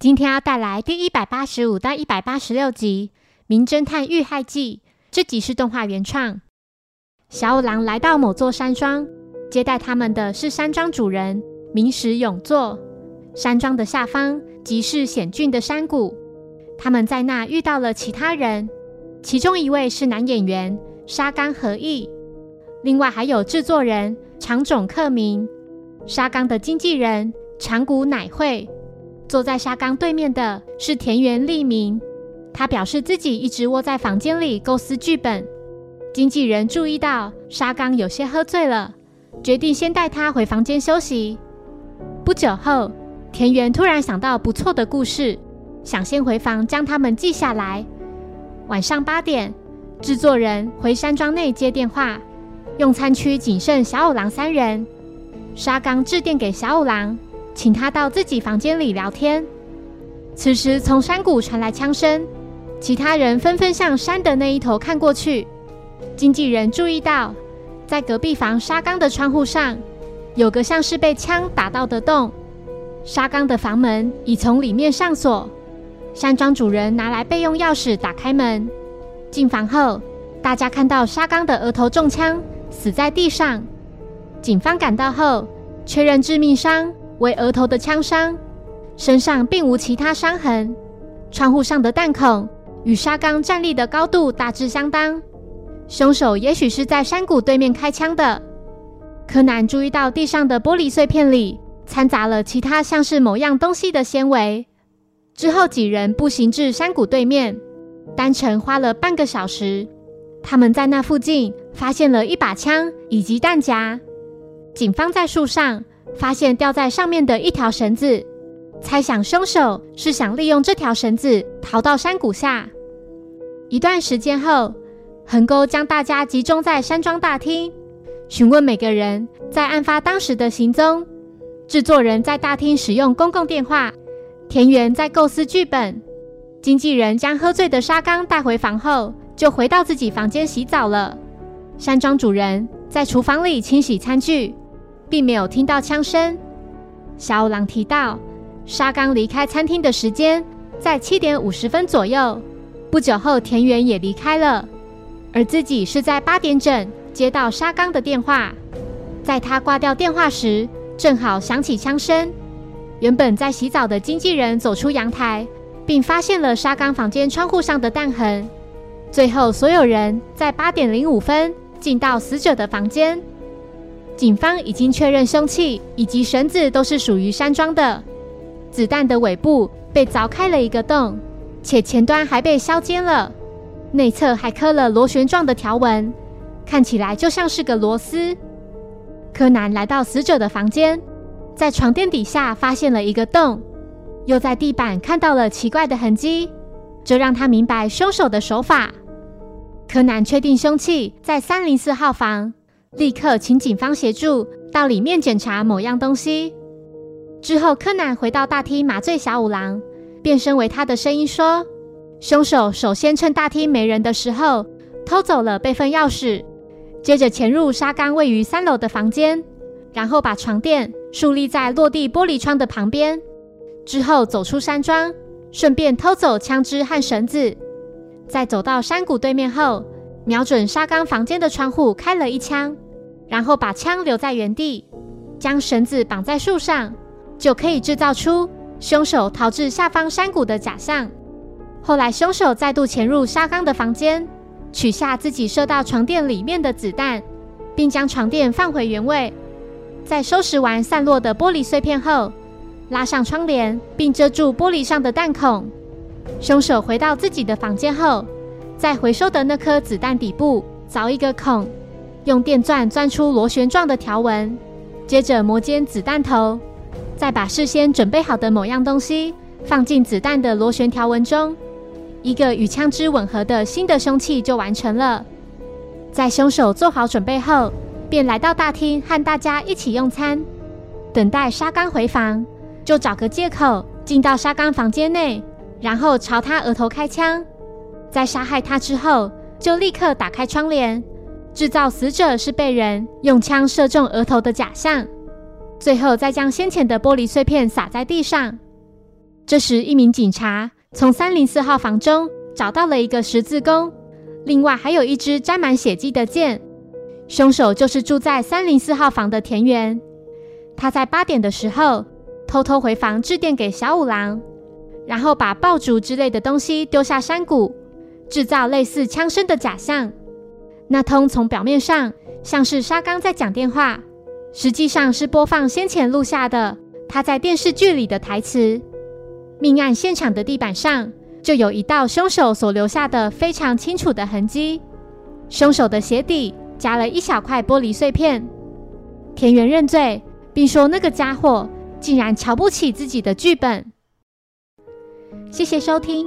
今天要带来第一百八十五到一百八十六集《名侦探遇害记》。这集是动画原创。小五郎来到某座山庄，接待他们的是山庄主人明石永作。山庄的下方即是险峻的山谷。他们在那遇到了其他人，其中一位是男演员沙冈和义，另外还有制作人长冢克明、沙冈的经纪人长谷乃惠。坐在沙冈对面的是田园利明，他表示自己一直窝在房间里构思剧本。经纪人注意到沙冈有些喝醉了，决定先带他回房间休息。不久后，田园突然想到不错的故事，想先回房将他们记下来。晚上八点，制作人回山庄内接电话，用餐区仅剩小五郎三人。沙冈致电给小五郎。请他到自己房间里聊天。此时，从山谷传来枪声，其他人纷纷向山的那一头看过去。经纪人注意到，在隔壁房沙冈的窗户上有个像是被枪打到的洞。沙冈的房门已从里面上锁。山庄主人拿来备用钥匙打开门。进房后，大家看到沙冈的额头中枪，死在地上。警方赶到后，确认致命伤。为额头的枪伤，身上并无其他伤痕。窗户上的弹孔与沙冈站立的高度大致相当，凶手也许是在山谷对面开枪的。柯南注意到地上的玻璃碎片里掺杂了其他像是某样东西的纤维。之后几人步行至山谷对面，单程花了半个小时。他们在那附近发现了一把枪以及弹夹。警方在树上。发现吊在上面的一条绳子，猜想凶手是想利用这条绳子逃到山谷下。一段时间后，横沟将大家集中在山庄大厅，询问每个人在案发当时的行踪。制作人在大厅使用公共电话，田园在构思剧本，经纪人将喝醉的沙冈带回房后，就回到自己房间洗澡了。山庄主人在厨房里清洗餐具。并没有听到枪声。小五郎提到，沙冈离开餐厅的时间在七点五十分左右。不久后，田园也离开了，而自己是在八点整接到沙冈的电话。在他挂掉电话时，正好响起枪声。原本在洗澡的经纪人走出阳台，并发现了沙冈房间窗户上的弹痕。最后，所有人在八点零五分进到死者的房间。警方已经确认凶器以及绳子都是属于山庄的。子弹的尾部被凿开了一个洞，且前端还被削尖了，内侧还刻了螺旋状的条纹，看起来就像是个螺丝。柯南来到死者的房间，在床垫底下发现了一个洞，又在地板看到了奇怪的痕迹，这让他明白凶手的手法。柯南确定凶器在三零四号房。立刻请警方协助到里面检查某样东西。之后，柯南回到大厅麻醉小五郎，变身为他的声音说：“凶手首先趁大厅没人的时候偷走了备份钥匙，接着潜入沙冈位于三楼的房间，然后把床垫竖立在落地玻璃窗的旁边，之后走出山庄，顺便偷走枪支和绳子，在走到山谷对面后。”瞄准沙冈房间的窗户开了一枪，然后把枪留在原地，将绳子绑在树上，就可以制造出凶手逃至下方山谷的假象。后来，凶手再度潜入沙冈的房间，取下自己射到床垫里面的子弹，并将床垫放回原位。在收拾完散落的玻璃碎片后，拉上窗帘并遮住玻璃上的弹孔。凶手回到自己的房间后。在回收的那颗子弹底部凿一个孔，用电钻钻出螺旋状的条纹，接着磨尖子弹头，再把事先准备好的某样东西放进子弹的螺旋条纹中，一个与枪支吻合的新的凶器就完成了。在凶手做好准备后，便来到大厅和大家一起用餐，等待沙冈回房，就找个借口进到沙冈房间内，然后朝他额头开枪。在杀害他之后，就立刻打开窗帘，制造死者是被人用枪射中额头的假象，最后再将先前的玻璃碎片撒在地上。这时，一名警察从三零四号房中找到了一个十字弓，另外还有一支沾满血迹的剑。凶手就是住在三零四号房的田园。他在八点的时候偷偷回房致电给小五郎，然后把爆竹之类的东西丢下山谷，制造类似枪声的假象。那通从表面上像是沙刚在讲电话，实际上是播放先前录下的他在电视剧里的台词。命案现场的地板上就有一道凶手所留下的非常清楚的痕迹，凶手的鞋底。夹了一小块玻璃碎片。田园认罪，并说那个家伙竟然瞧不起自己的剧本。谢谢收听，